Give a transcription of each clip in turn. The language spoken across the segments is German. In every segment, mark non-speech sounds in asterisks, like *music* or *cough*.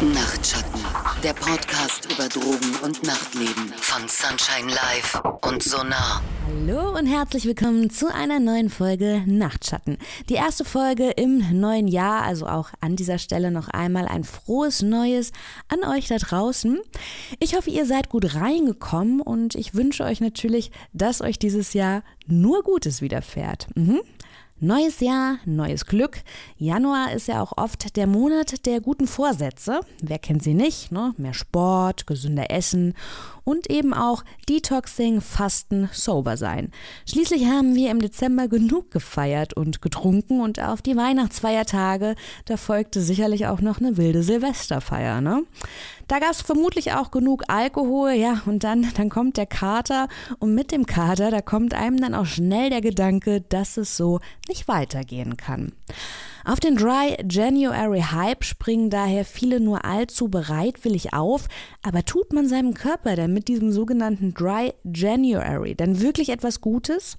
Nachtschatten, der Podcast über Drogen und Nachtleben von Sunshine Live und Sonar. Hallo und herzlich willkommen zu einer neuen Folge Nachtschatten. Die erste Folge im neuen Jahr, also auch an dieser Stelle noch einmal ein frohes Neues an euch da draußen. Ich hoffe, ihr seid gut reingekommen und ich wünsche euch natürlich, dass euch dieses Jahr nur Gutes widerfährt. Mhm. Neues Jahr, neues Glück. Januar ist ja auch oft der Monat der guten Vorsätze. Wer kennt sie nicht? Ne? Mehr Sport, gesünder Essen und eben auch Detoxing, Fasten, Sober sein. Schließlich haben wir im Dezember genug gefeiert und getrunken und auf die Weihnachtsfeiertage, da folgte sicherlich auch noch eine wilde Silvesterfeier, ne? Da gab es vermutlich auch genug Alkohol, ja, und dann, dann kommt der Kater und mit dem Kater, da kommt einem dann auch schnell der Gedanke, dass es so nicht weitergehen kann. Auf den Dry January Hype springen daher viele nur allzu bereitwillig auf, aber tut man seinem Körper denn mit diesem sogenannten Dry January dann wirklich etwas Gutes?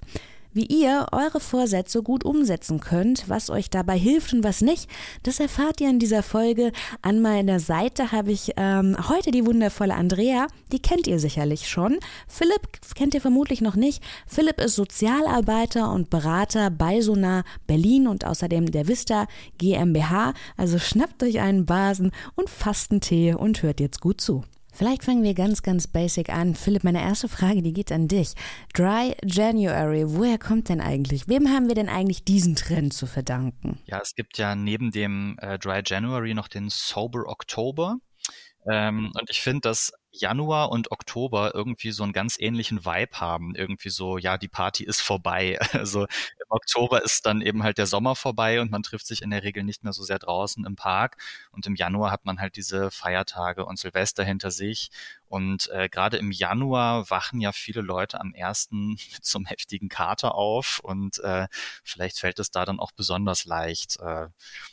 Wie ihr eure Vorsätze gut umsetzen könnt, was euch dabei hilft und was nicht, das erfahrt ihr in dieser Folge. An meiner Seite habe ich ähm, heute die wundervolle Andrea, die kennt ihr sicherlich schon. Philipp kennt ihr vermutlich noch nicht. Philipp ist Sozialarbeiter und Berater bei Sonar Berlin und außerdem der Vista GmbH. Also schnappt euch einen Basen und Fastentee und hört jetzt gut zu. Vielleicht fangen wir ganz, ganz basic an. Philipp, meine erste Frage, die geht an dich. Dry January, woher kommt denn eigentlich? Wem haben wir denn eigentlich diesen Trend zu verdanken? Ja, es gibt ja neben dem äh, Dry January noch den Sober October. Ähm, und ich finde, dass Januar und Oktober irgendwie so einen ganz ähnlichen Vibe haben. Irgendwie so, ja, die Party ist vorbei. *laughs* Also im Oktober ist dann eben halt der Sommer vorbei und man trifft sich in der Regel nicht mehr so sehr draußen im Park. Und im Januar hat man halt diese Feiertage und Silvester hinter sich. Und äh, gerade im Januar wachen ja viele Leute am ersten *laughs* einem heftigen Kater auf und äh, vielleicht fällt es da dann auch besonders leicht, äh,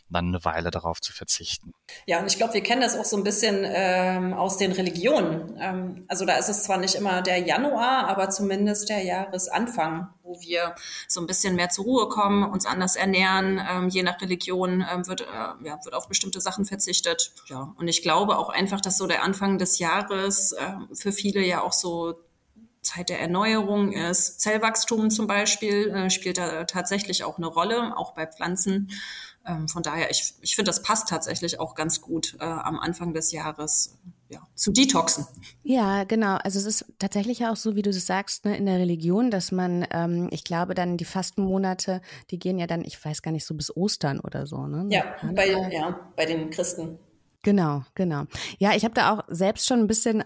dann eine Weile darauf zu verzichten. Ja, und ich glaube, wir kennen das auch so ein bisschen ähm, aus den Religionen. Ähm, also da ist es zwar nicht immer der Januar, aber zumindest der Jahresanfang, wo wir so ein bisschen mehr zur Ruhe kommen, uns anders ernähren. Ähm, je nach Religion ähm, wird, äh, ja, wird auf bestimmte Sachen verzichtet. Ja, und ich glaube auch einfach, dass so der Anfang des Jahres äh, für viele ja auch so Zeit der Erneuerung ist. Zellwachstum zum Beispiel äh, spielt da tatsächlich auch eine Rolle, auch bei Pflanzen. Ähm, von daher, ich, ich finde, das passt tatsächlich auch ganz gut äh, am Anfang des Jahres ja, zu detoxen. Ja, genau. Also es ist tatsächlich auch so, wie du es sagst, ne, in der Religion, dass man, ähm, ich glaube, dann die Fastenmonate, die gehen ja dann, ich weiß gar nicht, so bis Ostern oder so. Ne? Ja, bei, ja, bei den Christen. Genau, genau. Ja, ich habe da auch selbst schon ein bisschen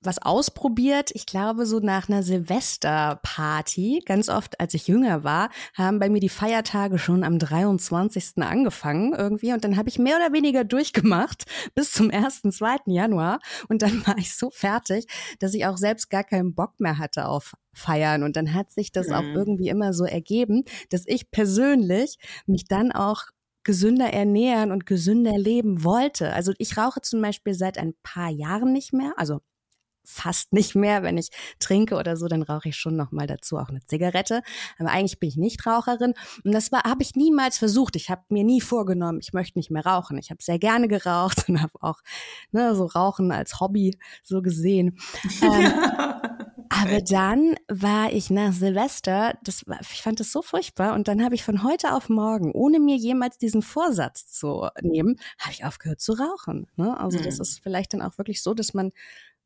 was ausprobiert. Ich glaube, so nach einer Silvesterparty, ganz oft, als ich jünger war, haben bei mir die Feiertage schon am 23. angefangen irgendwie. Und dann habe ich mehr oder weniger durchgemacht *laughs* bis zum 1., 2. Januar. Und dann war ich so fertig, dass ich auch selbst gar keinen Bock mehr hatte auf Feiern. Und dann hat sich das mhm. auch irgendwie immer so ergeben, dass ich persönlich mich dann auch gesünder ernähren und gesünder leben wollte. Also ich rauche zum Beispiel seit ein paar Jahren nicht mehr, also fast nicht mehr. Wenn ich trinke oder so, dann rauche ich schon noch mal dazu auch eine Zigarette. Aber eigentlich bin ich nicht Raucherin und das war habe ich niemals versucht. Ich habe mir nie vorgenommen, ich möchte nicht mehr rauchen. Ich habe sehr gerne geraucht *laughs* und habe auch ne, so Rauchen als Hobby so gesehen. *laughs* Ähm, aber dann war ich nach Silvester, das war, ich fand das so furchtbar und dann habe ich von heute auf morgen, ohne mir jemals diesen Vorsatz zu nehmen, habe ich aufgehört zu rauchen. Ne? Also mhm. das ist vielleicht dann auch wirklich so, dass man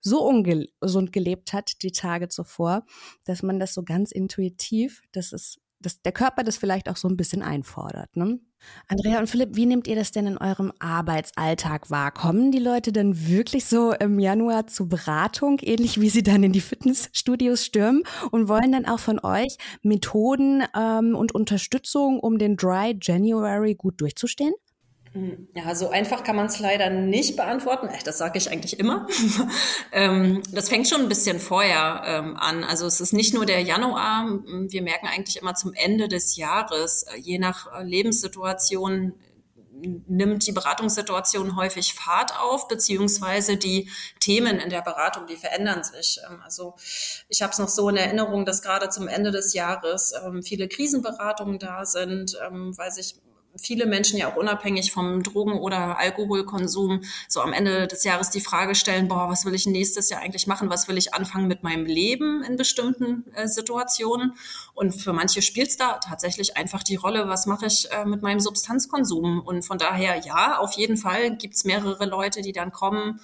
so ungesund gelebt hat die Tage zuvor, dass man das so ganz intuitiv, das ist, dass der Körper das vielleicht auch so ein bisschen einfordert. Ne? Andrea und Philipp, wie nehmt ihr das denn in eurem Arbeitsalltag wahr? Kommen die Leute dann wirklich so im Januar zur Beratung, ähnlich wie sie dann in die Fitnessstudios stürmen und wollen dann auch von euch Methoden ähm, und Unterstützung, um den Dry January gut durchzustehen? Ja, so einfach kann man es leider nicht beantworten. Das sage ich eigentlich immer. *laughs* Ähm, das fängt schon ein bisschen vorher ähm, an. Also es ist nicht nur der Januar. Wir merken eigentlich immer zum Ende des Jahres, äh, je nach äh, Lebenssituation nimmt die Beratungssituation häufig Fahrt auf, beziehungsweise die Themen in der Beratung, die verändern sich. Ähm, also ich habe es noch so in Erinnerung, dass gerade zum Ende des Jahres viele Krisenberatungen da sind, weil sich viele Menschen ja auch unabhängig vom Drogen- oder Alkoholkonsum so am Ende des Jahres die Frage stellen, boah, was will ich nächstes Jahr eigentlich machen? Was will ich anfangen mit meinem Leben in bestimmten äh, Situationen? Und für manche spielt es da tatsächlich einfach die Rolle, was mache ich äh, mit meinem Substanzkonsum? Und von daher, ja, auf jeden Fall gibt es mehrere Leute, die dann kommen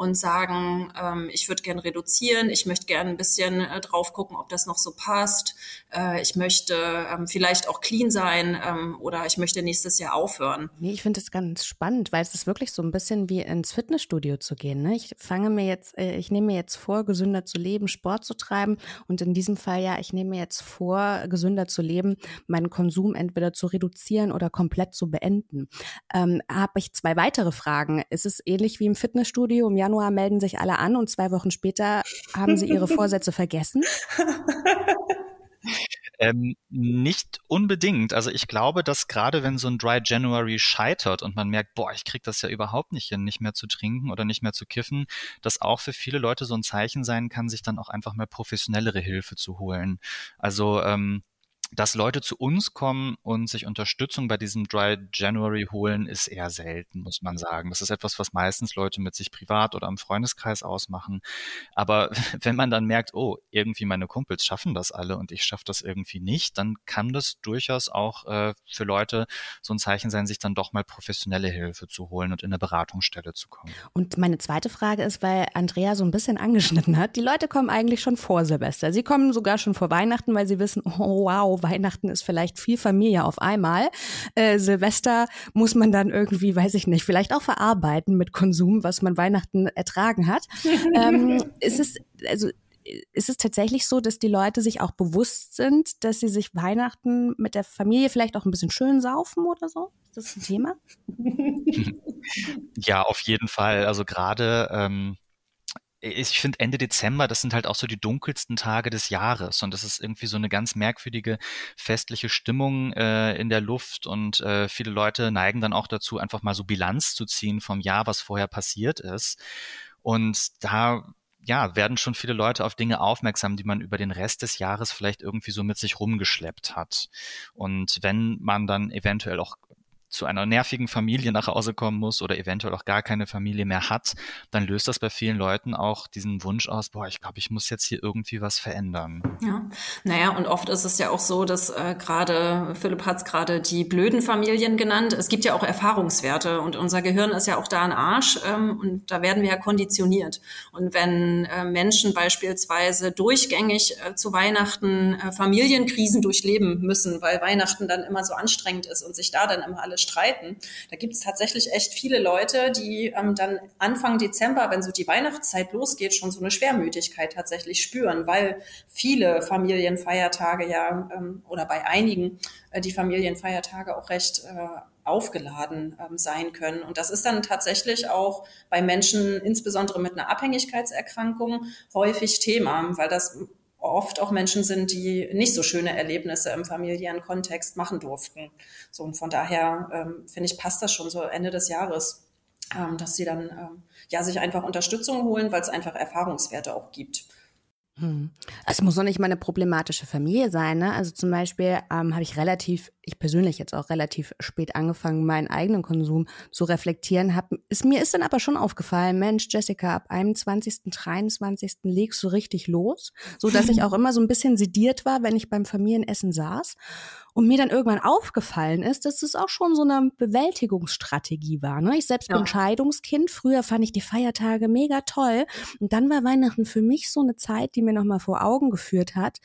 und sagen, ähm, ich würde gern reduzieren, ich möchte gern ein bisschen äh, drauf gucken, ob das noch so passt, äh, ich möchte ähm, vielleicht auch clean sein ähm, oder ich möchte nächstes Jahr aufhören. Nee, ich finde das ganz spannend, weil es ist wirklich so ein bisschen wie ins Fitnessstudio zu gehen. Ne? Ich fange mir jetzt, äh, ich nehme mir jetzt vor, gesünder zu leben, Sport zu treiben und in diesem Fall ja, ich nehme mir jetzt vor, gesünder zu leben, meinen Konsum entweder zu reduzieren oder komplett zu beenden. Ähm, Habe ich zwei weitere Fragen. Ist es ähnlich wie im Fitnessstudio? Im Januar Januar melden sich alle an und zwei Wochen später haben sie ihre *laughs* Vorsätze vergessen? Ähm, nicht unbedingt. Also ich glaube, dass gerade wenn so ein Dry January scheitert und man merkt, boah, ich krieg das ja überhaupt nicht hin, nicht mehr zu trinken oder nicht mehr zu kiffen, dass auch für viele Leute so ein Zeichen sein kann, sich dann auch einfach mal professionellere Hilfe zu holen. Also ähm, dass Leute zu uns kommen und sich Unterstützung bei diesem Dry January holen, ist eher selten, muss man sagen. Das ist etwas, was meistens Leute mit sich privat oder im Freundeskreis ausmachen. Aber *laughs* wenn man dann merkt, oh, irgendwie meine Kumpels schaffen das alle und ich schaffe das irgendwie nicht, dann kann das durchaus auch äh, für Leute so ein Zeichen sein, sich dann doch mal professionelle Hilfe zu holen und in eine Beratungsstelle zu kommen. Und meine zweite Frage ist, weil Andrea so ein bisschen angeschnitten hat, die Leute kommen eigentlich schon vor Silvester. Sie kommen sogar schon vor Weihnachten, weil sie wissen, oh wow, Weihnachten ist vielleicht viel Familie auf einmal. Äh, Silvester muss man dann irgendwie, weiß ich nicht, vielleicht auch verarbeiten mit Konsum, was man Weihnachten ertragen hat. *laughs* ähm, ist es, also, ist es tatsächlich so, dass die Leute sich auch bewusst sind, dass sie sich Weihnachten mit der Familie vielleicht auch ein bisschen schön saufen oder so? Ist das ein Thema? *laughs* Ja, auf jeden Fall. Also gerade ähm, ich finde Ende Dezember, das sind halt auch so die dunkelsten Tage des Jahres und das ist irgendwie so eine ganz merkwürdige festliche Stimmung äh, in der Luft und äh, viele Leute neigen dann auch dazu, einfach mal so Bilanz zu ziehen vom Jahr, was vorher passiert ist. Und da ja, werden schon viele Leute auf Dinge aufmerksam, die man über den Rest des Jahres vielleicht irgendwie so mit sich rumgeschleppt hat. Und wenn man dann eventuell auch zu einer nervigen Familie nach Hause kommen muss oder eventuell auch gar keine Familie mehr hat, dann löst das bei vielen Leuten auch diesen Wunsch aus, boah, ich glaube, ich muss jetzt hier irgendwie was verändern. Ja, naja, und oft ist es ja auch so, dass äh, gerade, Philipp hat es gerade die blöden Familien genannt, es gibt ja auch Erfahrungswerte und unser Gehirn ist ja auch da ein Arsch ähm, und da werden wir ja konditioniert. Und wenn äh, Menschen beispielsweise durchgängig äh, zu Weihnachten äh, Familienkrisen durchleben müssen, weil Weihnachten dann immer so anstrengend ist und sich da dann immer alles streiten. Da gibt es tatsächlich echt viele Leute, die ähm, dann Anfang Dezember, wenn so die Weihnachtszeit losgeht, schon so eine Schwermütigkeit tatsächlich spüren, weil viele Familienfeiertage ja ähm, oder bei einigen äh, die Familienfeiertage auch recht äh, aufgeladen ähm, sein können. Und das ist dann tatsächlich auch bei Menschen, insbesondere mit einer Abhängigkeitserkrankung, häufig Thema, weil das oft auch Menschen sind, die nicht so schöne Erlebnisse im familiären Kontext machen durften. So und von daher ähm, finde ich passt das schon so Ende des Jahres, ähm, dass sie dann ähm, ja sich einfach Unterstützung holen, weil es einfach Erfahrungswerte auch gibt. Hm. Es muss doch nicht mal eine problematische Familie sein. Ne? Also zum Beispiel ähm, habe ich relativ, ich persönlich jetzt auch relativ spät angefangen, meinen eigenen Konsum zu reflektieren. Hab, ist, mir ist dann aber schon aufgefallen, Mensch, Jessica, ab 21., 23. legst du richtig los, so dass ich *laughs* auch immer so ein bisschen sediert war, wenn ich beim Familienessen saß. Und mir dann irgendwann aufgefallen ist, dass es auch schon so eine Bewältigungsstrategie war. Ne? Ich selbst ja. bin Scheidungskind. Früher fand ich die Feiertage mega toll. Und dann war Weihnachten für mich so eine Zeit, die mir nochmal vor Augen geführt hat,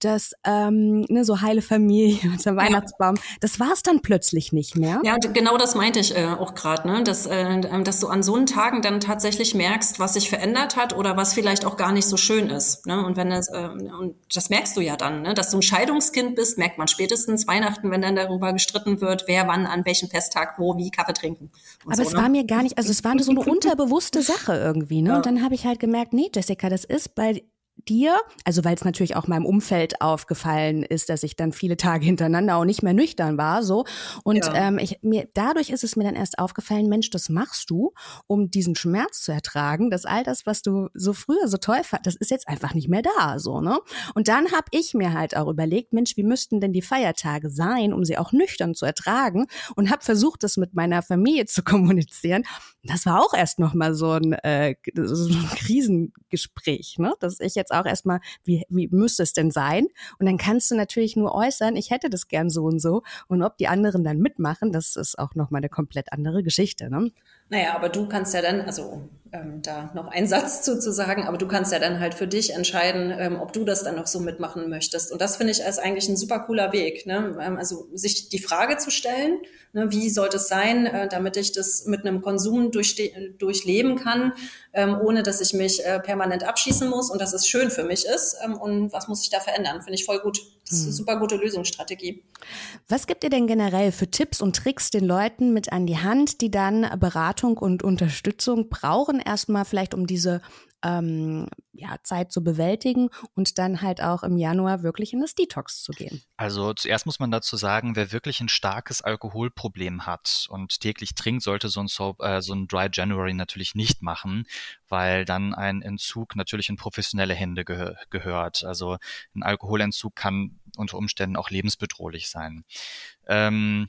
dass ähm, ne, so heile Familie *laughs* unter Weihnachtsbaum, das war es dann plötzlich nicht mehr. Ja, genau das meinte ich äh, auch gerade, ne? dass, äh, ähm, dass du an so einen Tagen dann tatsächlich merkst, was sich verändert hat oder was vielleicht auch gar nicht so schön ist. Ne? Und wenn das, äh, und das merkst du ja dann, ne? dass du ein Scheidungskind bist, merkt man spätestens Weihnachten, wenn dann darüber gestritten wird, wer wann an welchem Festtag wo wie Kaffee trinken. Aber so, es ne? war mir gar nicht, also es war so eine *laughs* unterbewusste Sache irgendwie. Ne? Ja. Und dann habe ich halt gemerkt, nee, Jessica, das ist bei dir, also weil es natürlich auch meinem Umfeld aufgefallen ist, dass ich dann viele Tage hintereinander auch nicht mehr nüchtern war, so. Und ja. ähm, ich, mir, dadurch ist es mir dann erst aufgefallen, Mensch, das machst du, um diesen Schmerz zu ertragen, dass all das, was du so früher so toll fand, das ist jetzt einfach nicht mehr da, so, ne? Und dann habe ich mir halt auch überlegt, Mensch, wie müssten denn die Feiertage sein, um sie auch nüchtern zu ertragen? Und habe versucht, das mit meiner Familie zu kommunizieren. Das war auch erst noch mal so ein, äh, so ein Krisengespräch, ne? Dass ich jetzt auch erstmal, wie, wie müsste es denn sein? Und dann kannst du natürlich nur äußern, ich hätte das gern so und so. Und ob die anderen dann mitmachen, das ist auch nochmal eine komplett andere Geschichte. Ne? Naja, aber du kannst ja dann, also ähm, da noch einen Satz zu, zu sagen, aber du kannst ja dann halt für dich entscheiden, ähm, ob du das dann noch so mitmachen möchtest. Und das finde ich als eigentlich ein super cooler Weg. Ne? Ähm, also sich die Frage zu stellen, ne, wie sollte es sein, äh, damit ich das mit einem Konsum durchleben kann, ähm, ohne dass ich mich äh, permanent abschießen muss und dass es schön für mich ist. Ähm, und was muss ich da verändern? Finde ich voll gut. Das ist eine hm. super gute Lösungsstrategie. Was gibt ihr denn generell für Tipps und Tricks den Leuten mit an die Hand, die dann Beratung und Unterstützung brauchen, erstmal vielleicht um diese ähm, ja, Zeit zu bewältigen und dann halt auch im Januar wirklich in das Detox zu gehen? Also zuerst muss man dazu sagen, wer wirklich ein starkes Alkoholproblem hat und täglich trinkt, sollte so ein, Soap, äh, so ein Dry January natürlich nicht machen, weil dann ein Entzug natürlich in professionelle Hände geh gehört. Also ein Alkoholentzug kann unter Umständen auch lebensbedrohlich sein. Ähm,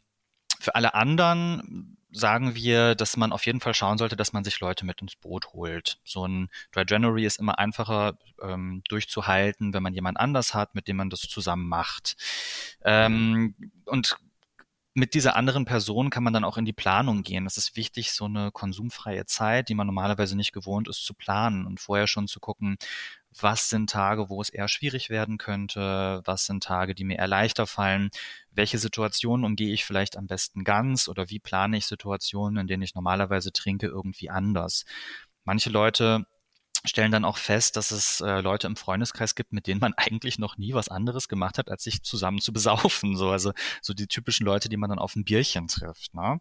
für alle anderen sagen wir, dass man auf jeden Fall schauen sollte, dass man sich Leute mit ins Boot holt. So ein Dry January ist immer einfacher ähm, durchzuhalten, wenn man jemand anders hat, mit dem man das zusammen macht. Ähm, und mit dieser anderen Person kann man dann auch in die Planung gehen. Es ist wichtig, so eine konsumfreie Zeit, die man normalerweise nicht gewohnt ist, zu planen und vorher schon zu gucken, was sind Tage, wo es eher schwierig werden könnte, was sind Tage, die mir eher leichter fallen, welche Situationen umgehe ich vielleicht am besten ganz oder wie plane ich Situationen, in denen ich normalerweise trinke, irgendwie anders. Manche Leute stellen dann auch fest, dass es äh, Leute im Freundeskreis gibt, mit denen man *laughs* eigentlich noch nie was anderes gemacht hat, als sich zusammen zu besaufen. So, also so die typischen Leute, die man dann auf ein Bierchen trifft. Ne?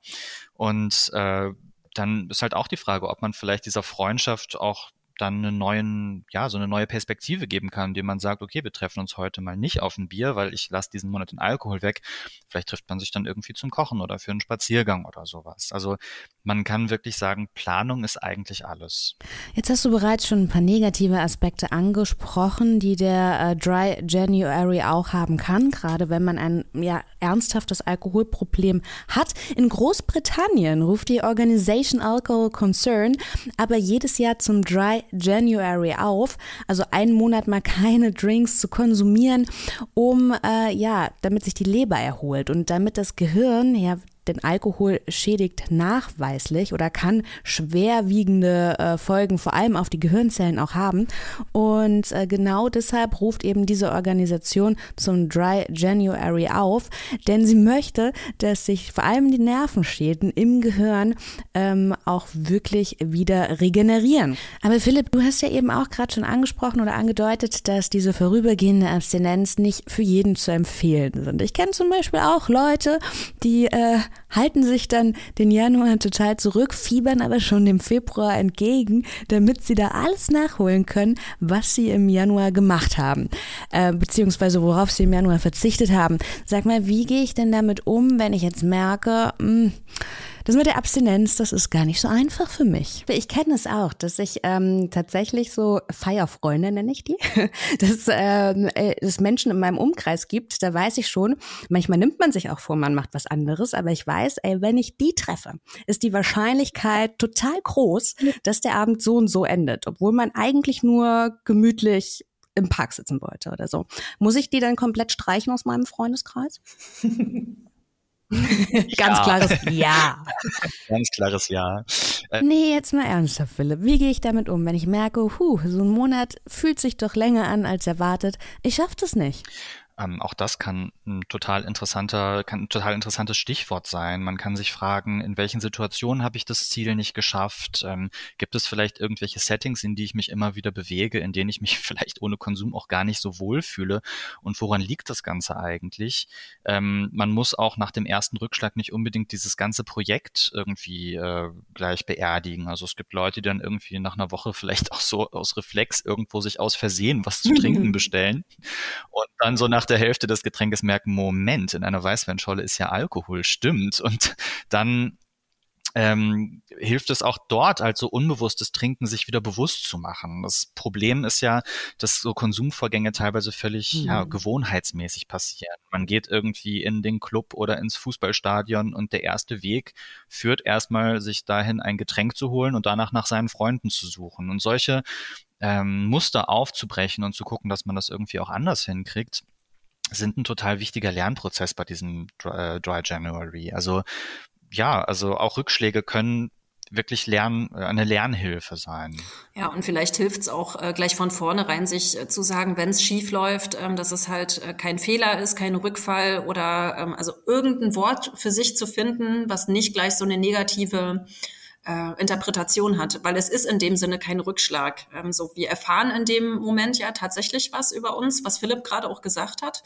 Und äh, dann ist halt auch die Frage, ob man vielleicht dieser Freundschaft auch dann einen neuen, ja, so eine neue Perspektive geben kann, indem man sagt, okay, wir treffen uns heute mal nicht auf ein Bier, weil ich lasse diesen Monat den Alkohol weg. Vielleicht trifft man sich dann irgendwie zum Kochen oder für einen Spaziergang oder sowas. Also man kann wirklich sagen, Planung ist eigentlich alles. Jetzt hast du bereits schon ein paar negative Aspekte angesprochen, die der äh, Dry January auch haben kann, gerade wenn man ein ja, ernsthaftes Alkoholproblem hat. In Großbritannien ruft die Organisation Alcohol Concern aber jedes Jahr zum Dry January auf, also einen Monat mal keine Drinks zu konsumieren, um äh, ja, damit sich die Leber erholt und damit das Gehirn ja denn Alkohol schädigt nachweislich oder kann schwerwiegende äh, Folgen vor allem auf die Gehirnzellen auch haben. Und äh, genau deshalb ruft eben diese Organisation zum Dry January auf, denn sie möchte, dass sich vor allem die Nervenschäden im Gehirn ähm, auch wirklich wieder regenerieren. Aber Philipp, du hast ja eben auch gerade schon angesprochen oder angedeutet, dass diese vorübergehende Abstinenz nicht für jeden zu empfehlen sind. Ich kenne zum Beispiel auch Leute, die äh, halten sich dann den Januar total zurück, fiebern aber schon dem Februar entgegen, damit sie da alles nachholen können, was sie im Januar gemacht haben, äh, beziehungsweise worauf sie im Januar verzichtet haben. Sag mal, wie gehe ich denn damit um, wenn ich jetzt merke, mh, hm, das mit der Abstinenz, das ist gar nicht so einfach für mich. Ich kenne es auch, dass ich ähm, tatsächlich so Feierfreunde nenne ich die, *laughs* dass ähm, äh, es Menschen in meinem Umkreis gibt, da weiß ich schon, manchmal nimmt man sich auch vor, man macht was anderes, aber ich weiß, ey, wenn ich die treffe, ist die Wahrscheinlichkeit total groß, dass der Abend so und so endet, obwohl man eigentlich nur gemütlich im Park sitzen wollte oder so. Muss ich die dann komplett streichen aus meinem Freundeskreis? *laughs* *laughs* Ganz klares Ja. *laughs* Ganz klares Ja. Äh, nee, jetzt mal ernsthaft, Philipp. Wie gehe ich damit um, wenn ich merke, huh, so ein Monat fühlt sich doch länger an als erwartet. Ich schaffe das nicht. Ähm, auch das kann ein total interessanter, kann ein total interessantes Stichwort sein. Man kann sich fragen, in welchen Situationen habe ich das Ziel nicht geschafft? Ähm, gibt es vielleicht irgendwelche Settings, in die ich mich immer wieder bewege, in denen ich mich *laughs* vielleicht ohne Konsum auch gar nicht so wohl fühle? Und woran liegt das Ganze eigentlich? Ähm, man muss auch nach dem ersten Rückschlag nicht unbedingt dieses ganze Projekt irgendwie äh, gleich beerdigen. Also es gibt Leute, die dann irgendwie nach einer Woche vielleicht auch so aus Reflex irgendwo sich aus Versehen was zu trinken bestellen und dann so nach der Hälfte des Getränkes merken, Moment, in einer Weißweinscholle ist ja Alkohol, stimmt. Und dann ähm, hilft es auch dort, als so unbewusstes Trinken sich wieder bewusst zu machen. Das Problem ist ja, dass so Konsumvorgänge teilweise völlig mhm. ja, gewohnheitsmäßig passieren. Man geht irgendwie in den Club oder ins Fußballstadion und der erste Weg führt erstmal, sich dahin ein Getränk zu holen und danach nach seinen Freunden zu suchen. Und solche ähm, Muster aufzubrechen und zu gucken, dass man das irgendwie auch anders hinkriegt, sind ein total wichtiger Lernprozess bei diesem Dry, äh, Dry January. Also ja, also auch Rückschläge können wirklich lernen, äh, eine Lernhilfe sein. Ja, und vielleicht hilft es auch äh, gleich von vornherein, sich äh, zu sagen, wenn es schief läuft, ähm, dass es halt äh, kein Fehler ist, kein Rückfall oder ähm, also irgendein Wort für sich zu finden, was nicht gleich so eine negative äh, Interpretation hat, weil es ist in dem Sinne kein Rückschlag. Ähm, so, wir erfahren in dem Moment ja tatsächlich was über uns, was Philipp gerade auch gesagt hat.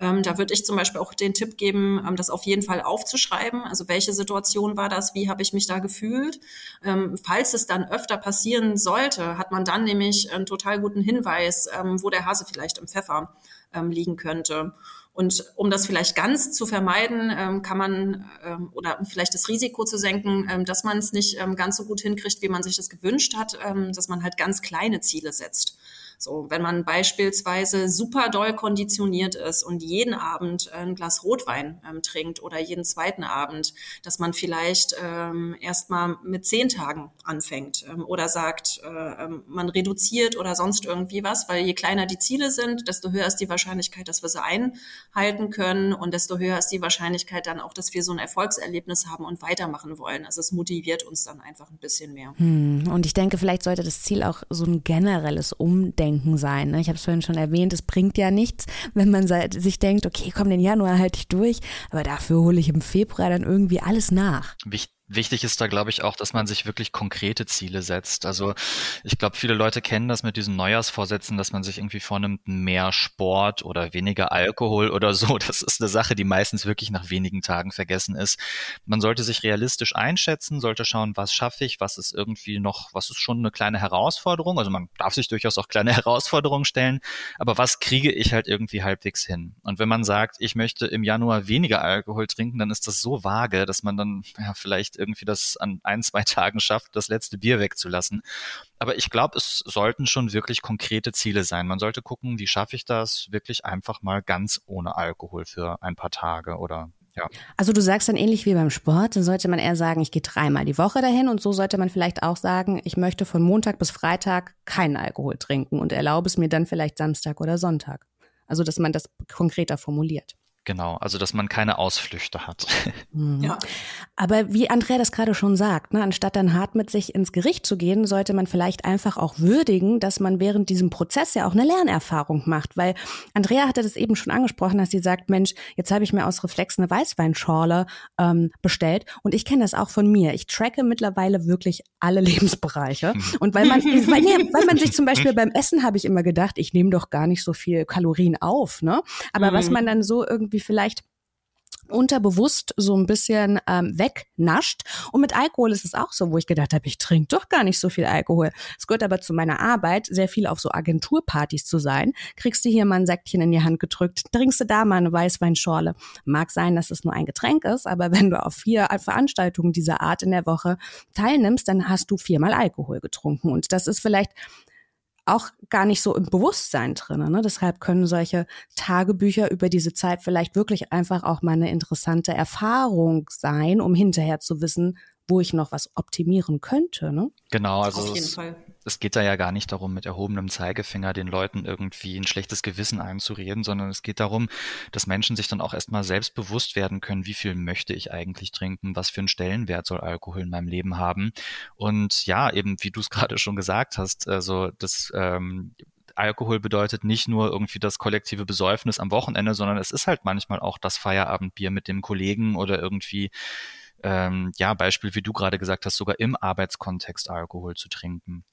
Ähm, da würde ich zum Beispiel auch den Tipp geben, ähm, das auf jeden Fall aufzuschreiben. Also welche Situation war das? Wie habe ich mich da gefühlt? Ähm, falls es dann öfter passieren sollte, hat man dann nämlich einen total guten Hinweis, ähm, wo der Hase vielleicht im Pfeffer ähm, liegen könnte. Und um das vielleicht ganz zu vermeiden, ähm, kann man ähm, oder um vielleicht das Risiko zu senken, ähm, dass man es nicht ganz so gut hinkriegt, wie man sich das gewünscht hat, dass man halt ganz kleine Ziele setzt. So, wenn man beispielsweise super doll konditioniert ist und jeden Abend ein Glas Rotwein ähm, trinkt oder jeden zweiten Abend, dass man vielleicht ähm, erstmal mit zehn Tagen anfängt ähm, oder sagt, äh, ähm, man reduziert oder sonst irgendwie was, weil je kleiner die Ziele sind, desto höher ist die Wahrscheinlichkeit, dass wir sie einhalten können und desto höher ist die Wahrscheinlichkeit dann auch, dass wir so ein Erfolgserlebnis haben und weitermachen wollen. Also es motiviert uns dann einfach ein bisschen mehr. Hm, und ich denke, vielleicht sollte das Ziel auch so ein generelles Umdenken Denken sein. Ne? Ich habe es vorhin schon erwähnt, es bringt ja nichts, wenn man sich denkt, okay, komm, den Januar halte ich durch, aber dafür hole ich im Februar dann irgendwie alles nach. Wichtig Wichtig ist da, glaube ich, auch, dass man sich wirklich konkrete Ziele setzt. Also ich glaube, viele Leute kennen das mit diesen Neujahrsvorsätzen, dass man sich irgendwie vornimmt, mehr Sport oder weniger Alkohol oder so. *laughs* Das ist eine Sache, die meistens wirklich nach wenigen Tagen vergessen ist. Man sollte sich realistisch einschätzen, sollte schauen, was schaffe ich, was ist irgendwie noch, was ist schon eine kleine Herausforderung. Also man darf sich durchaus auch kleine *laughs* Herausforderungen stellen, aber was kriege ich halt irgendwie halbwegs hin? Und wenn man sagt, ich möchte im Januar weniger Alkohol trinken, dann ist das so vage, dass man dann ja vielleicht irgendwie das an ein, zwei Tagen schafft, das letzte Bier wegzulassen. Aber ich glaube, es sollten schon wirklich konkrete Ziele sein. Man sollte gucken, wie schaffe ich das wirklich einfach mal ganz ohne Alkohol für ein paar Tage oder ja. Also du sagst dann ähnlich wie beim Sport, dann sollte man eher sagen, ich gehe dreimal die Woche dahin und so sollte man vielleicht auch sagen, ich möchte von Montag bis Freitag keinen Alkohol trinken und erlaube es mir dann vielleicht Samstag oder Sonntag. Also dass man das konkreter formuliert. Genau, also dass man keine Ausflüchte hat. *laughs* Mhm. Ja. Aber wie Andrea das gerade schon sagt, ne, anstatt dann hart mit sich ins Gericht zu gehen, sollte man vielleicht einfach auch würdigen, dass man während diesem Prozess ja auch eine Lernerfahrung macht. Weil Andrea hatte das eben schon angesprochen, dass sie sagt, Mensch, jetzt habe ich mir aus Reflex eine Weißweinschorle ähm, bestellt und ich kenne das auch von mir. Ich tracke mittlerweile wirklich alle *laughs* Lebensbereiche. Und weil man, *laughs* weil, nee, weil man sich zum Beispiel beim Essen habe ich immer gedacht, ich nehme doch gar nicht so viel Kalorien auf, ne? Aber mhm. was man dann so irgendwie irgendwie vielleicht unterbewusst so ein bisschen ähm, wegnascht. Und mit Alkohol ist es auch so, wo ich gedacht habe, ich trinke doch gar nicht so viel Alkohol. Es gehört aber zu meiner Arbeit, sehr viel auf so Agenturpartys zu sein. Kriegst du hier mal ein Säckchen in die Hand gedrückt, trinkst du da mal eine Weißweinschorle. Mag sein, dass es nur ein Getränk ist, aber *laughs* wenn du auf vier Veranstaltungen dieser Art in der Woche teilnimmst, dann hast du viermal Alkohol getrunken. Und das ist vielleicht auch gar nicht so im Bewusstsein drin. Ne? Deshalb können solche Tagebücher über diese Zeit vielleicht wirklich einfach auch mal eine interessante Erfahrung sein, um hinterher zu wissen, wo ich noch was optimieren könnte. Ne? Genau, also Auf jeden Fall. Es geht da ja gar nicht darum, mit erhobenem Zeigefinger den Leuten irgendwie ein schlechtes Gewissen einzureden, sondern es geht darum, dass Menschen sich dann auch erstmal selbst bewusst werden können, wie viel möchte ich eigentlich trinken, was für einen Stellenwert soll Alkohol in meinem Leben haben. Und ja, eben, wie du es *laughs* gerade schon gesagt hast, also das ähm, Alkohol bedeutet nicht nur irgendwie das kollektive Besäufnis am Wochenende, sondern es ist halt manchmal auch das Feierabendbier mit dem Kollegen oder irgendwie ähm, ja, Beispiel, wie du gerade gesagt hast, sogar im Arbeitskontext Alkohol zu trinken.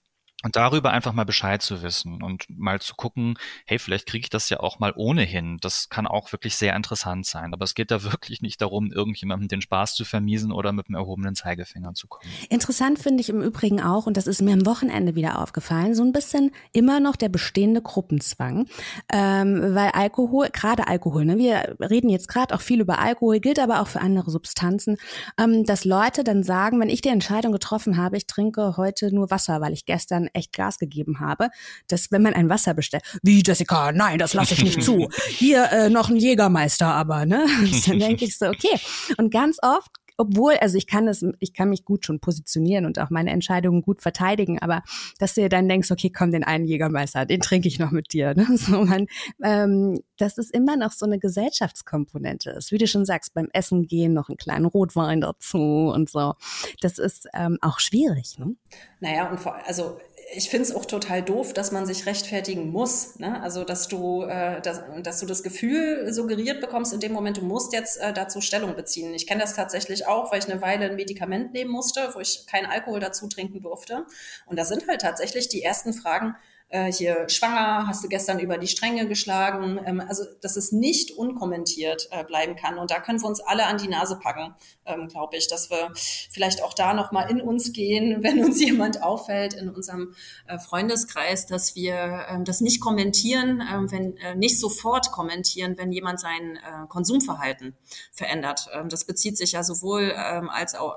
Und darüber einfach mal Bescheid zu wissen und mal zu gucken, hey, vielleicht kriege ich das ja auch mal ohnehin. Das kann auch wirklich sehr interessant sein. Aber es geht da *laughs* wirklich nicht darum, irgendjemandem den Spaß zu vermiesen oder mit dem erhobenen Zeigefinger zu kommen. Interessant finde ich im Übrigen auch, und das ist mir am Wochenende wieder aufgefallen, so ein bisschen immer noch der bestehende Gruppenzwang. Ähm, weil Alkohol, gerade Alkohol, ne, wir reden jetzt gerade auch viel über Alkohol, gilt aber auch für andere Substanzen, ähm, dass Leute dann sagen, wenn ich die Entscheidung getroffen habe, ich trinke heute nur Wasser, weil ich gestern echt Gas gegeben habe, dass wenn man ein Wasser bestellt, wie Jessica, nein, das lasse ich nicht zu. *laughs* Hier äh, noch ein Jägermeister, aber ne, *laughs* dann denke ich so, okay. Und ganz oft obwohl, also ich kann das, ich kann mich gut schon positionieren und auch meine Entscheidungen gut verteidigen, aber dass du dir dann denkst, okay, komm, den einen Jägermeister, den trinke ich noch mit dir. Ne? *laughs* So, man, ähm, dass es immer noch so eine Gesellschaftskomponente ist. Wie du schon sagst, beim Essen gehen noch einen kleinen Rotwein dazu und so. Das ist ähm, auch schwierig. Ne? Naja, und vor, also ich finde es auch total doof, dass man sich rechtfertigen muss. Ne? Also, dass du, äh, dass, dass du das Gefühl suggeriert bekommst in dem Moment, du musst jetzt äh, dazu Stellung beziehen. Ich kenne das tatsächlich auch, weil ich eine Weile ein Medikament nehmen musste, wo ich keinen Alkohol dazu trinken durfte. Und da sind halt tatsächlich die ersten Fragen, äh, hier schwanger, hast du gestern über die Stränge geschlagen. Ähm, also, dass es nicht unkommentiert äh, bleiben kann. Und da können wir uns alle an die Nase packen, ähm, glaube ich, dass wir vielleicht auch da nochmal in uns gehen, *laughs* wenn uns jemand auffällt in unserem äh, Freundeskreis, dass wir ähm, das nicht kommentieren, ähm, wenn äh, nicht sofort kommentieren, wenn jemand sein äh, Konsumverhalten verändert. Ähm, das bezieht sich ja sowohl ähm, als auch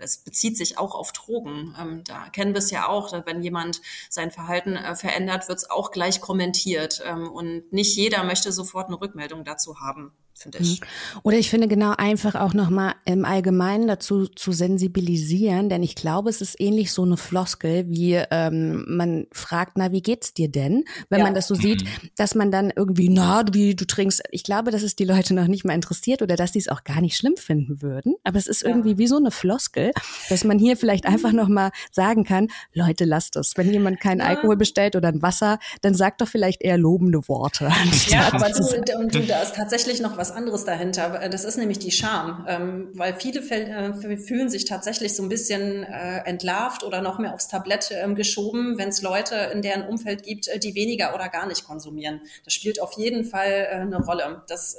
es bezieht sich auch auf Drogen. Ähm, da kennen wir es ja auch, wenn jemand sein Verhalten äh, verändert, wird es auch gleich kommentiert. Ähm, und nicht jeder möchte sofort eine Rückmeldung dazu haben finde ich. Mhm. Oder ich finde genau einfach auch nochmal im Allgemeinen dazu zu sensibilisieren, denn ich glaube, es ist ähnlich so eine Floskel, wie ähm, man fragt, na, wie geht's dir denn? Wenn ja. man das so *clears throat* sieht, dass man dann irgendwie, na, wie du trinkst. Ich glaube, dass es die Leute noch nicht mal interessiert oder dass die es auch gar nicht schlimm finden würden. Aber es ist irgendwie ja. wie so eine Floskel, dass man hier vielleicht einfach nochmal sagen kann, Leute, lasst es. Wenn jemand keinen. Alkohol bestellt oder ein Wasser, dann sagt doch vielleicht eher lobende Worte. *laughs* Ja, aber du, und du, da ist tatsächlich noch was anderes dahinter. Das ist nämlich die Scham, ähm, weil viele äh, fühlen sich tatsächlich so ein bisschen äh, entlarvt oder noch mehr aufs Tablett ähm, geschoben, wenn es Leute in deren Umfeld gibt, äh, die weniger oder gar nicht konsumieren. Das spielt auf jeden Fall eine Rolle. Das,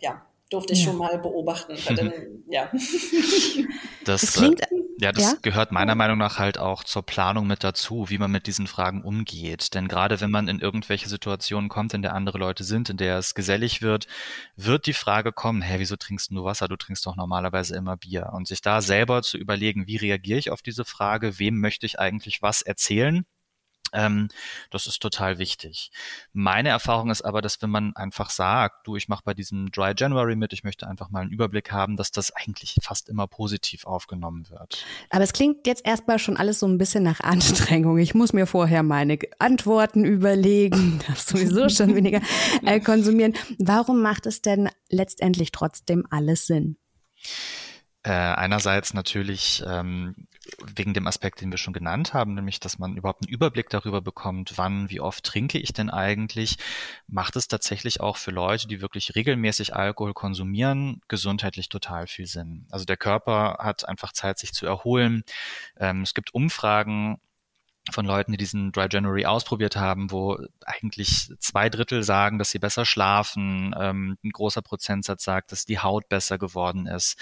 ja, durfte ich ja. schon mal beobachten. Dann, ja. *laughs* Das, das klingt, äh, ja, das ja? gehört meiner Meinung nach halt auch zur Planung mit dazu, wie man mit diesen Fragen umgeht. Denn gerade wenn man in irgendwelche Situationen kommt, in der andere Leute sind, in der es gesellig wird, wird die Frage kommen, hä, wieso trinkst du Wasser? Du trinkst doch normalerweise immer Bier. Und sich da selber zu überlegen, wie reagiere ich auf diese Frage? Wem möchte ich eigentlich was erzählen? Ähm, das ist total wichtig. Meine Erfahrung ist aber, dass wenn man einfach sagt, du, ich mache bei diesem Dry January mit, ich möchte einfach mal einen Überblick haben, dass das eigentlich fast immer positiv aufgenommen wird. Aber es klingt jetzt erstmal schon alles so ein bisschen nach Anstrengung. Ich muss mir vorher meine Antworten überlegen, *laughs* darf sowieso schon weniger äh, konsumieren. Warum macht es denn letztendlich trotzdem alles Sinn? Äh, einerseits natürlich ähm, wegen dem Aspekt, den wir schon genannt haben, nämlich, dass man überhaupt einen Überblick darüber bekommt, wann, wie oft trinke ich denn eigentlich, macht es tatsächlich auch für Leute, die wirklich regelmäßig Alkohol konsumieren, gesundheitlich total viel Sinn. Also der Körper hat einfach Zeit, sich zu erholen. Ähm, es gibt Umfragen, von Leuten, die diesen Dry January ausprobiert haben, wo eigentlich zwei Drittel sagen, dass sie besser schlafen. Ähm, ein großer Prozentsatz sagt, dass die Haut besser geworden ist.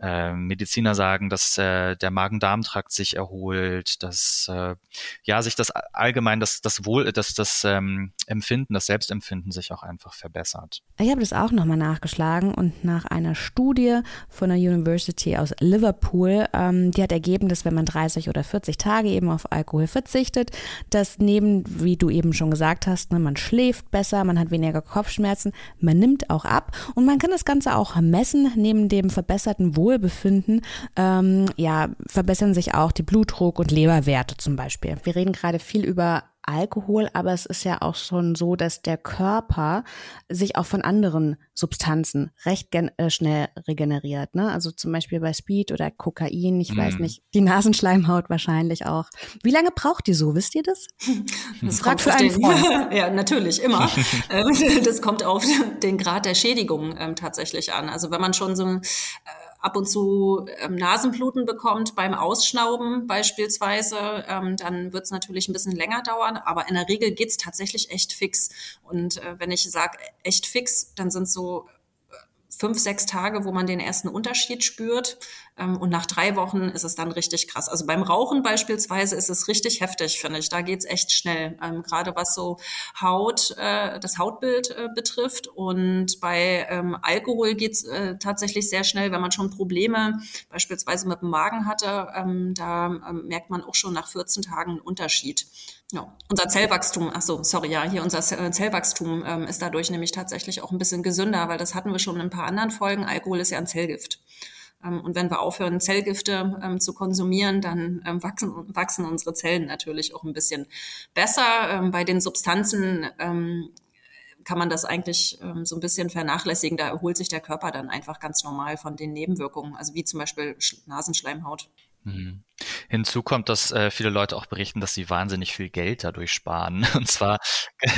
Ähm, Mediziner sagen, dass äh, der Magen-Darm-Trakt sich erholt, dass äh, ja sich das allgemein das das Wohl, das das ähm, Empfinden, das Selbstempfinden sich auch einfach verbessert. Ich habe das auch nochmal nachgeschlagen und nach einer Studie von der University aus Liverpool, ähm, die hat ergeben, dass wenn man 30 oder 40 Tage eben auf Alkohol verzichtet, dass neben, wie du eben schon gesagt hast, ne, man schläft besser, man hat weniger Kopfschmerzen, man nimmt auch ab und man kann das Ganze auch messen. Neben dem verbesserten Wohlbefinden, ähm, ja, verbessern sich auch die Blutdruck und Leberwerte zum Beispiel. Wir reden gerade viel über Alkohol, aber es ist ja auch schon so, dass der Körper sich auch von anderen Substanzen recht äh, schnell regeneriert. Ne? Also zum Beispiel bei Speed oder Kokain, ich mm. weiß nicht, die Nasenschleimhaut wahrscheinlich auch. Wie lange braucht die so? Wisst ihr das? *laughs* Das fragt für einen Freund. *laughs* ja, natürlich, immer. *laughs* Ähm, das kommt auf den Grad der Schädigung ähm, tatsächlich an. Also wenn man schon so äh, ab und zu ähm, Nasenbluten bekommt beim Ausschnauben beispielsweise, ähm, dann wird es natürlich ein bisschen länger dauern, aber in der Regel geht's tatsächlich echt fix. Und äh, wenn ich sage echt fix, dann sind so fünf, sechs Tage, wo man den ersten Unterschied spürt. Ähm, und nach drei Wochen ist es dann richtig krass. Also beim Rauchen beispielsweise ist es richtig heftig, finde ich. Da geht's echt schnell, ähm, gerade was so Haut, äh, das Hautbild äh, betrifft. Und bei ähm, Alkohol geht's äh, tatsächlich sehr schnell, wenn man schon Probleme beispielsweise mit dem Magen hatte. Ähm, da ähm, merkt man auch schon nach 14 Tagen einen Unterschied. Ja, unser Zellwachstum, ach so, sorry, ja, hier unser äh, Zellwachstum ähm, ist dadurch nämlich tatsächlich auch ein bisschen gesünder, weil das hatten wir schon in ein paar anderen Folgen. Alkohol ist ja ein Zellgift. Ähm, und wenn wir aufhören, Zellgifte ähm, zu konsumieren, dann ähm, wachsen, wachsen unsere Zellen natürlich auch ein bisschen besser. Ähm, bei den Substanzen ähm, kann man das eigentlich ähm, so ein bisschen vernachlässigen. Da erholt sich der Körper dann einfach ganz normal von den Nebenwirkungen, also wie zum Beispiel Nasenschleimhaut. Mhm. Hinzu kommt, dass äh, viele Leute auch berichten, dass sie wahnsinnig viel Geld dadurch sparen. *laughs* Und zwar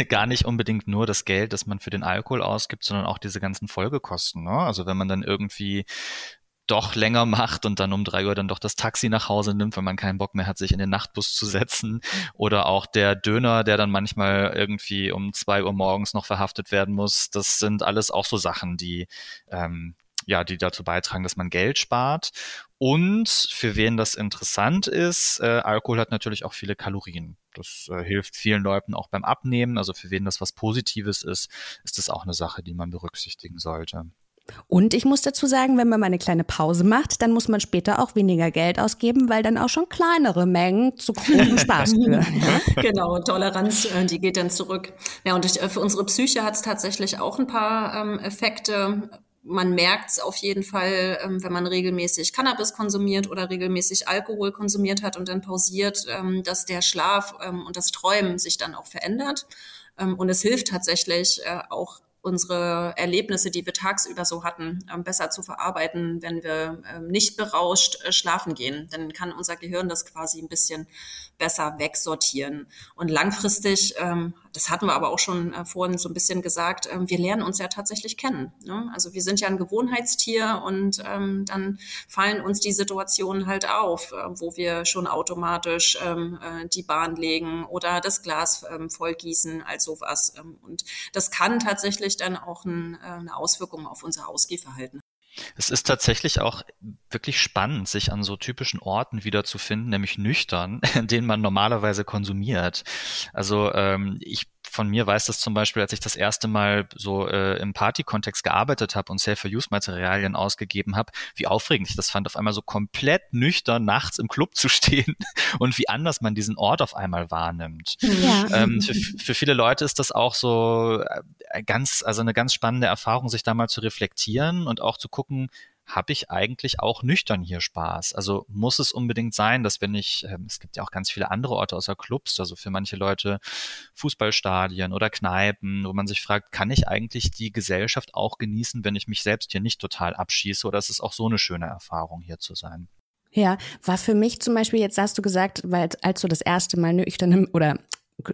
gar nicht unbedingt nur das Geld, das man für den Alkohol ausgibt, sondern auch diese ganzen Folgekosten. Ne? Also wenn man dann irgendwie doch länger macht und dann um drei Uhr dann doch das Taxi nach Hause nimmt, wenn man keinen Bock mehr hat, sich in den Nachtbus zu setzen. Oder auch der Döner, der dann manchmal irgendwie um zwei Uhr morgens noch verhaftet werden muss. Das sind alles auch so Sachen, die ähm, ja, die dazu beitragen, dass man Geld spart. Und für wen das interessant ist, äh, Alkohol hat natürlich auch viele Kalorien. Das äh, hilft vielen Leuten auch beim Abnehmen. Also für wen das was Positives ist, ist das auch eine Sache, die man berücksichtigen sollte. Und ich muss dazu sagen, wenn man mal eine kleine Pause macht, dann muss man später auch weniger Geld ausgeben, weil dann auch schon kleinere Mengen zu großem *laughs* Spaß führen. genau, Toleranz, äh, die geht dann zurück. Ja, und äh, für unsere Psyche hat es tatsächlich auch ein paar ähm, Effekte man merkt es auf jeden Fall, ähm, wenn man regelmäßig Cannabis konsumiert oder regelmäßig Alkohol konsumiert hat und dann pausiert, ähm, dass der Schlaf und das Träumen sich dann auch verändert. Und es hilft tatsächlich äh, auch unsere Erlebnisse, die wir tagsüber so hatten, ähm, besser zu verarbeiten, wenn wir ähm, nicht berauscht äh, schlafen gehen. Dann kann unser Gehirn das quasi ein bisschen besser wegsortieren. Und langfristig, ähm, das hatten wir aber auch schon äh, vorhin so ein bisschen gesagt, wir lernen uns ja tatsächlich kennen. Ne? Also wir sind ja ein Gewohnheitstier und dann fallen uns die Situationen halt auf, äh, wo wir schon automatisch die Bahn legen oder das Glas vollgießen als sowas. Und das kann tatsächlich dann auch ein, äh, eine Auswirkung auf unser Ausgehverhalten es ist tatsächlich auch wirklich spannend, sich an so typischen Orten wiederzufinden, nämlich nüchtern, *laughs* in denen man normalerweise konsumiert. Also ähm, ich von mir weiß das zum Beispiel, als ich das erste Mal so äh, im Party-Kontext gearbeitet habe und Safe-for-Use-Materialien ausgegeben habe, wie aufregend ich das fand, auf einmal so komplett nüchtern nachts im Club zu stehen *laughs* und wie anders man diesen Ort auf einmal wahrnimmt. Ja. Ähm, für, für viele Leute ist das auch so äh, ganz, also eine ganz spannende Erfahrung, sich da mal zu reflektieren und auch zu gucken, habe ich eigentlich auch nüchtern hier Spaß? Also muss es unbedingt sein, dass wenn ich, äh, es gibt ja auch ganz viele andere Orte außer Clubs, also für manche Leute Fußballstadien oder Kneipen, wo man sich fragt, kann ich eigentlich die Gesellschaft auch genießen, wenn ich mich selbst hier nicht total abschieße? Oder ist es auch so eine schöne Erfahrung, hier zu sein? Ja, war für mich zum Beispiel, jetzt hast du gesagt, weil als du das erste Mal nüchtern oder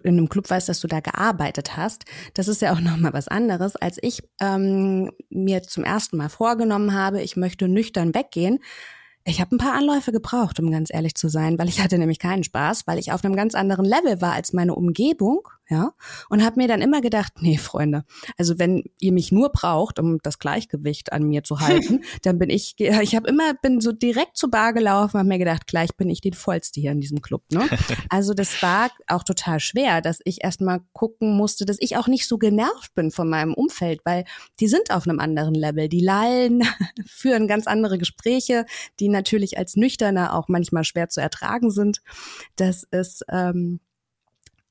in einem Club weißt, dass du da gearbeitet hast, das ist ja auch nochmal was anderes, als ich ähm, mir zum ersten Mal vorgenommen habe, ich möchte nüchtern weggehen, ich habe ein paar Anläufe gebraucht, um ganz ehrlich zu sein, weil ich hatte nämlich keinen Spaß, weil ich auf einem ganz anderen Level war als meine Umgebung, ja, und habe mir dann immer gedacht, nee, Freunde, also wenn ihr mich nur braucht, um das Gleichgewicht an mir zu *laughs* halten, dann bin ich, ich habe immer bin so direkt zur Bar gelaufen, habe mir gedacht, gleich bin ich die vollste hier in diesem Club, ne? *laughs* Also das war auch total schwer, dass ich erstmal gucken musste, dass ich auch nicht so genervt bin von meinem Umfeld, weil die sind auf einem anderen Level, die lallen, *laughs* führen ganz andere Gespräche, die natürlich als Nüchterner auch manchmal schwer zu ertragen sind. Das ist ähm,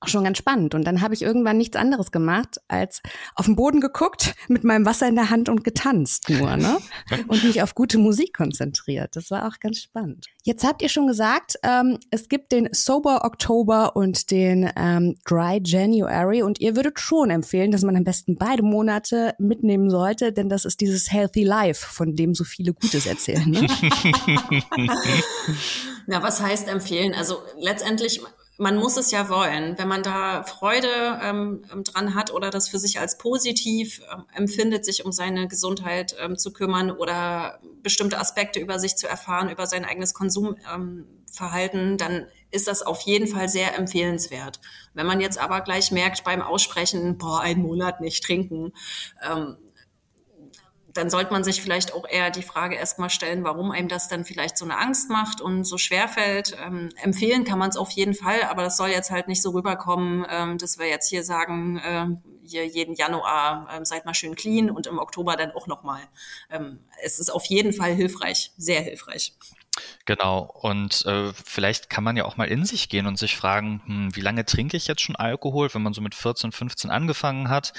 auch schon ganz spannend. Und dann habe ich irgendwann nichts anderes gemacht, als auf den Boden geguckt, *laughs* mit meinem Wasser in der Hand und getanzt nur, ne? *laughs* Und mich auf gute Musik konzentriert. Das war auch ganz spannend. Jetzt habt ihr schon gesagt, ähm, es gibt den Sober Oktober und den ähm, Dry January. Und ihr würdet schon empfehlen, dass man am besten beide Monate mitnehmen sollte, denn das ist dieses Healthy Life, von dem so viele Gutes erzählen. Ne? *laughs* Na, was heißt empfehlen? Also letztendlich man muss es ja wollen. Wenn man da Freude ähm, dran hat oder das für sich als positiv ähm, empfindet, sich um seine Gesundheit ähm, zu kümmern oder bestimmte Aspekte über sich zu erfahren, über sein eigenes Konsumverhalten, ähm, dann ist das auf jeden Fall sehr empfehlenswert. Wenn man jetzt aber gleich merkt beim Aussprechen, boah, einen Monat nicht trinken, ähm, dann sollte man sich vielleicht auch eher die Frage erstmal stellen, warum einem das dann vielleicht so eine Angst macht und so schwer fällt. Ähm, empfehlen kann man es auf jeden Fall, aber das soll jetzt halt nicht so rüberkommen, ähm, dass wir jetzt hier sagen, äh, hier jeden Januar ähm, seid mal schön clean und im Oktober dann auch nochmal. Ähm, es ist auf jeden Fall hilfreich, sehr hilfreich. Genau. Und äh, vielleicht kann man ja auch mal in sich gehen und sich fragen, hm, wie lange trinke ich jetzt schon Alkohol, wenn man so mit 14, 15 angefangen hat?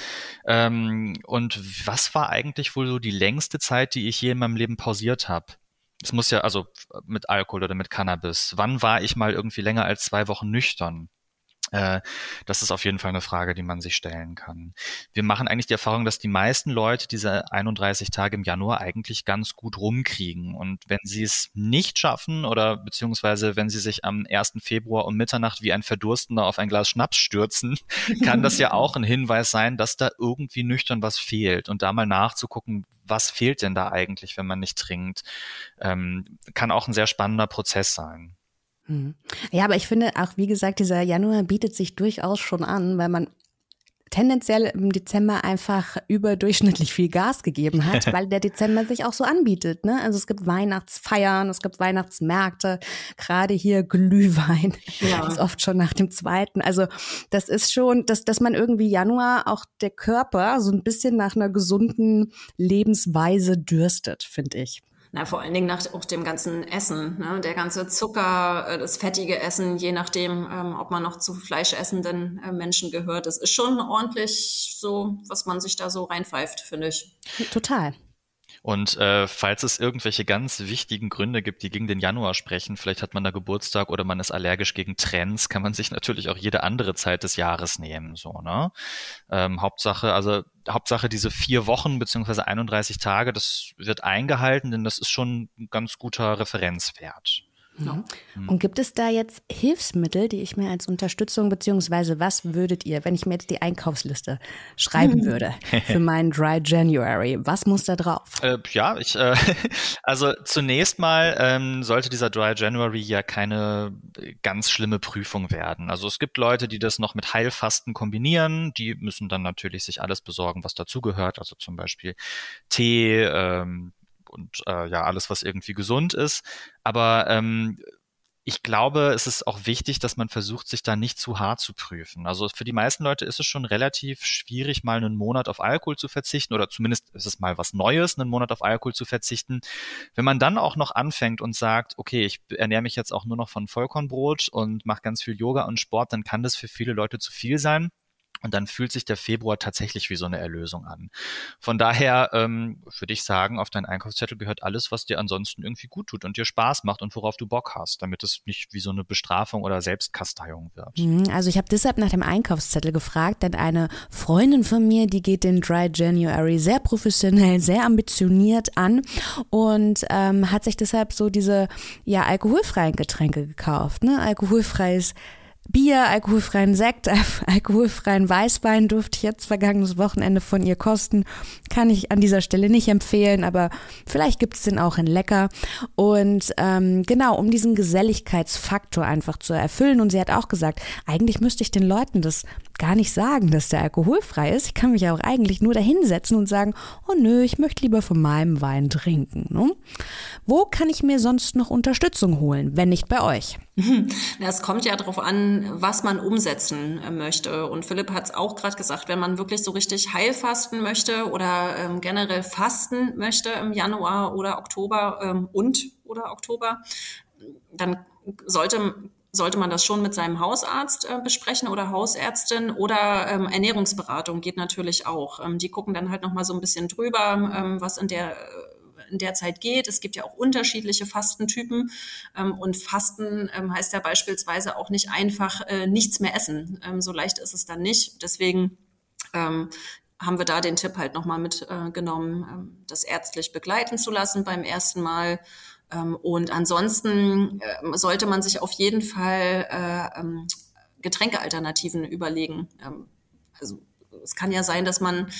Ähm, und was war eigentlich wohl so die längste Zeit, die ich je in meinem Leben pausiert habe? Es muss ja, also mit Alkohol oder mit Cannabis. Wann war ich mal irgendwie länger als zwei Wochen nüchtern? Äh, das ist auf jeden Fall eine Frage, die man sich stellen kann. Wir machen eigentlich die Erfahrung, dass die meisten Leute diese 31 Tage im Januar eigentlich ganz gut rumkriegen. Und wenn sie es nicht schaffen oder beziehungsweise wenn sie sich am 1. Februar um Mitternacht wie ein Verdurstender auf ein Glas Schnaps stürzen, *laughs* kann das ja auch ein Hinweis sein, dass da irgendwie nüchtern was fehlt. Und da mal nachzugucken, was fehlt denn da eigentlich, wenn man nicht trinkt, ähm, kann auch ein sehr spannender Prozess sein. Mhm. Ja, aber ich finde auch, wie gesagt, dieser Januar bietet sich durchaus schon an, weil man tendenziell im Dezember einfach überdurchschnittlich viel Gas gegeben hat, *laughs* weil der Dezember sich auch so anbietet. Ne? Also es gibt Weihnachtsfeiern, es gibt Weihnachtsmärkte, gerade hier Glühwein ja. *laughs* ist oft schon nach dem zweiten. Also das ist schon, dass, dass man irgendwie Januar auch der Körper so ein bisschen nach einer gesunden Lebensweise dürstet, finde ich. Na, vor allen Dingen nach auch dem ganzen Essen, ne? der ganze Zucker, äh, das fettige Essen, je nachdem, ähm, ob man noch zu fleischessenden äh, Menschen gehört. Das ist schon ordentlich so, was man sich da so reinpfeift, finde ich. Total. Und äh, falls es irgendwelche ganz wichtigen Gründe gibt, die gegen den Januar sprechen, vielleicht hat man da Geburtstag oder man ist allergisch gegen Trends, kann man *laughs* sich natürlich auch jede andere Zeit des Jahres nehmen. So, ne? Ähm, Hauptsache, also Hauptsache diese vier Wochen beziehungsweise 31 Tage, das wird eingehalten, denn das ist schon ein ganz guter Referenzwert. Mhm. Und gibt es da jetzt Hilfsmittel, die ich mir als Unterstützung, beziehungsweise was würdet ihr, wenn ich mir jetzt die Einkaufsliste schreiben würde für meinen Dry January, was muss da drauf? Äh, ja, ich, äh, *laughs* also zunächst mal ähm, sollte dieser Dry January ja keine ganz schlimme Prüfung werden. Also es gibt Leute, die das noch mit Heilfasten kombinieren, die müssen dann natürlich sich alles besorgen, was dazugehört, also zum Beispiel Tee, ähm, und äh, ja, alles, was irgendwie gesund ist. Aber ähm, ich glaube, es ist auch wichtig, dass man versucht, sich da nicht zu hart zu prüfen. Also für die meisten Leute ist es schon relativ schwierig, mal einen Monat auf Alkohol zu verzichten oder zumindest ist es mal was Neues, einen Monat auf Alkohol zu verzichten. Wenn man dann auch noch anfängt und sagt, okay, ich ernähre mich jetzt auch nur noch von Vollkornbrot und mache ganz viel Yoga und Sport, dann kann das für viele Leute zu viel sein. Und dann fühlt sich der Februar tatsächlich wie so eine Erlösung an. Von daher ähm, würde ich sagen, auf deinen Einkaufszettel gehört alles, was dir ansonsten irgendwie gut tut und dir Spaß macht und worauf du Bock hast, damit es nicht wie so eine Bestrafung oder Selbstkasteiung wird. Mhm, also ich habe deshalb nach dem Einkaufszettel gefragt, denn eine Freundin von mir, die geht den Dry January sehr professionell, sehr ambitioniert an und ähm, hat sich deshalb so diese ja alkoholfreien Getränke gekauft, ne? Alkoholfreies Bier, alkoholfreien Sekt, *laughs* alkoholfreien Weißwein durfte ich jetzt vergangenes Wochenende von ihr kosten. Kann ich an dieser Stelle nicht empfehlen, aber vielleicht gibt es den auch in lecker. Und ähm, genau, um diesen Geselligkeitsfaktor einfach zu erfüllen. Und sie hat auch gesagt, eigentlich müsste ich den Leuten das gar nicht sagen, dass der alkoholfrei ist. Ich kann mich auch eigentlich nur dahinsetzen und sagen, oh nö, ich möchte lieber von meinem Wein trinken. Ne? Wo kann ich mir sonst noch Unterstützung holen, wenn nicht bei euch? Es kommt ja darauf an, was man umsetzen äh, möchte. Und Philipp hat es auch gerade gesagt, wenn man wirklich so richtig heilfasten möchte oder ähm, generell fasten möchte im Januar oder Oktober ähm, und oder Oktober, dann sollte sollte man das schon mit seinem Hausarzt äh, besprechen oder Hausärztin oder ähm, Ernährungsberatung geht natürlich auch. Ähm, die gucken dann halt noch mal so ein bisschen drüber, ähm, was in der in der Zeit geht. Es gibt ja auch unterschiedliche Fastentypen ähm, und Fasten ähm, heißt ja beispielsweise auch nicht einfach äh, nichts mehr essen. Ähm, so leicht ist es dann nicht. Deswegen haben wir da den Tipp halt nochmal mitgenommen, äh, das ärztlich begleiten zu lassen beim ersten Mal. Und ansonsten sollte man sich auf jeden Fall äh, Getränkealternativen überlegen. Also es kann ja sein, dass man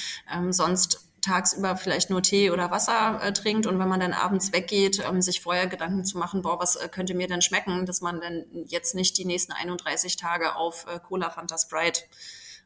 sonst tagsüber vielleicht nur Tee oder Wasser äh, trinkt und wenn man dann abends weggeht, ähm, sich vorher Gedanken zu machen, boah, was äh, könnte mir denn schmecken, dass man dann jetzt nicht die nächsten 31 Tage auf äh, Cola, Fanta, Sprite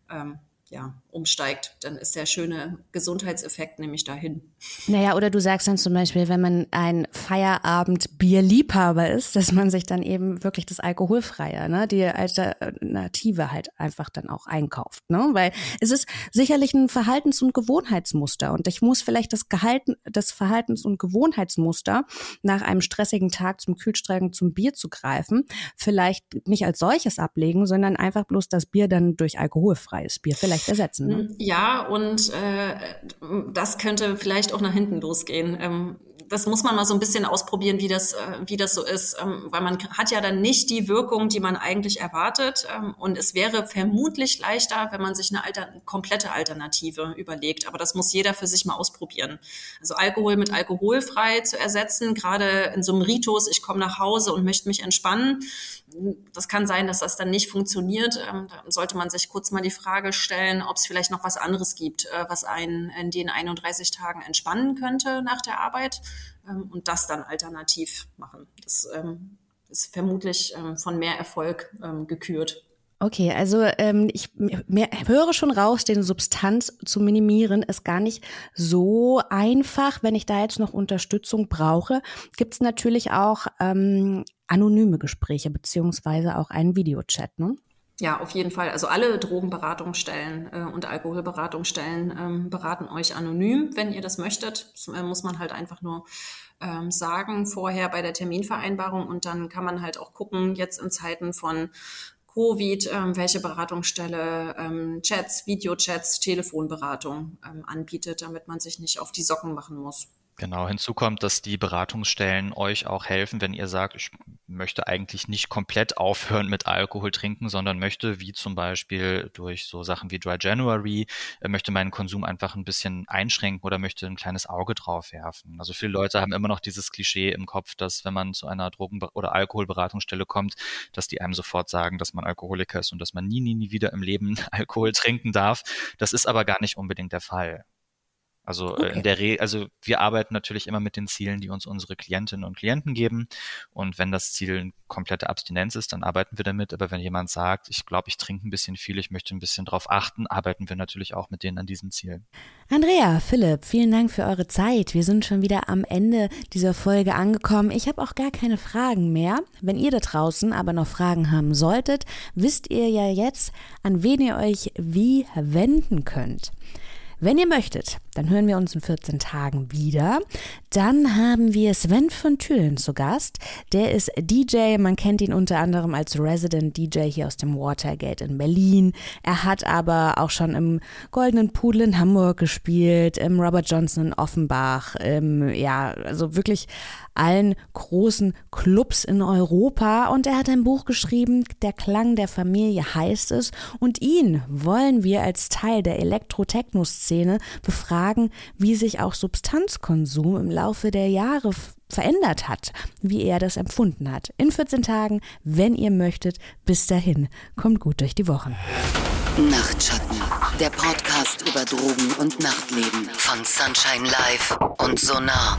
ähm, ja, umsteigt, dann ist der schöne Gesundheitseffekt nämlich dahin. Naja, oder du sagst dann zum Beispiel, wenn man ein Feierabend-Bierliebhaber ist, dass man sich dann eben wirklich das Alkoholfreie, ne, die Alternative halt einfach dann auch einkauft, ne, weil es ist sicherlich ein Verhaltens- und Gewohnheitsmuster und ich muss vielleicht das Gehalten, das Verhaltens- und Gewohnheitsmuster nach einem stressigen Tag zum Kühlstrecken zum Bier zu greifen, vielleicht nicht als solches ablegen, sondern einfach bloß das Bier dann durch alkoholfreies Bier vielleicht vielleicht ersetzen. Ne? Ja, und äh, das könnte vielleicht auch nach hinten losgehen. Ähm, das muss man mal so ein bisschen ausprobieren, wie das, äh, wie das so ist, ähm, weil man hat ja dann nicht die Wirkung, die man eigentlich erwartet. Ähm, und es wäre vermutlich leichter, wenn man sich eine alter, komplette Alternative überlegt. Aber das muss jeder für sich mal ausprobieren. Also Alkohol mit alkoholfrei zu ersetzen, gerade in so einem Ritus, ich komme nach Hause und möchte mich entspannen. Das kann sein, dass das dann nicht funktioniert. Ähm, dann sollte man sich kurz mal die Frage stellen, ob es vielleicht noch was anderes gibt, äh, was einen in den 31 Tagen entspannen könnte nach der Arbeit ähm, und das dann alternativ machen. Das ähm, ist vermutlich ähm, von mehr Erfolg ähm, gekürt. Okay, also ähm, ich mehr, höre schon raus, den Substanz zu minimieren ist gar nicht so einfach. Wenn ich da jetzt noch Unterstützung brauche, gibt es natürlich auch ähm, anonyme Gespräche beziehungsweise auch einen Videochat. Ne? Ja, auf jeden Fall. Also alle Drogenberatungsstellen äh, und Alkoholberatungsstellen ähm, beraten euch anonym, wenn ihr das möchtet. Das äh, muss man halt einfach nur ähm, sagen vorher bei der Terminvereinbarung und dann kann man halt auch gucken, jetzt in Zeiten von Covid, ähm, welche Beratungsstelle ähm, Chats, Videochats, Telefonberatung ähm, anbietet, damit man sich nicht auf die Socken machen muss. Genau, hinzu kommt, dass die Beratungsstellen euch auch helfen, wenn ihr sagt, ich möchte eigentlich nicht komplett aufhören mit Alkohol trinken, sondern möchte, wie zum Beispiel durch so Sachen wie Dry January, äh, möchte meinen Konsum einfach ein bisschen einschränken oder möchte ein kleines Auge drauf werfen. Also viele Leute haben immer noch dieses Klischee im Kopf, dass wenn man zu einer Drogen- oder Alkoholberatungsstelle kommt, dass die einem sofort sagen, dass man Alkoholiker ist und dass man nie, nie, nie wieder im Leben *laughs* Alkohol trinken darf. Das ist aber gar nicht unbedingt der Fall. Also okay. äh, in der Re also wir arbeiten natürlich immer mit den Zielen, die uns unsere Klientinnen und Klienten geben. Und wenn das Ziel eine komplette Abstinenz ist, dann arbeiten wir damit. Aber wenn jemand sagt, ich glaube, ich trinke ein bisschen viel, ich möchte ein bisschen drauf achten, arbeiten wir natürlich auch mit denen an diesen Zielen. Andrea, Philipp, vielen Dank für eure Zeit. Wir sind schon wieder am Ende dieser Folge angekommen. Ich habe auch gar keine Fragen mehr. Wenn ihr da draußen aber noch Fragen haben solltet, wisst ihr ja jetzt, an wen ihr euch wie wenden könnt. Wenn ihr möchtet, dann hören wir uns in 14 Tagen wieder. Dann haben wir Sven von Thülen zu Gast. Der ist DJ, man kennt ihn unter anderem als Resident DJ hier aus dem Watergate in Berlin. Er hat aber auch schon im Goldenen Pudel in Hamburg gespielt, im Robert Johnson in Offenbach, im, ja, also wirklich allen großen Clubs in Europa und er hat ein Buch geschrieben, Der Klang der Familie heißt es und ihn wollen wir als Teil der Elektro-Techno-Szene befragen, wie sich auch Substanzkonsum im Laufe der Jahre verändert hat, wie er das empfunden hat. In 14 Tagen, wenn ihr möchtet, bis dahin, kommt gut durch die Wochen. Nachtschatten, der Podcast über Drogen und Nachtleben von Sunshine Live und Sonar.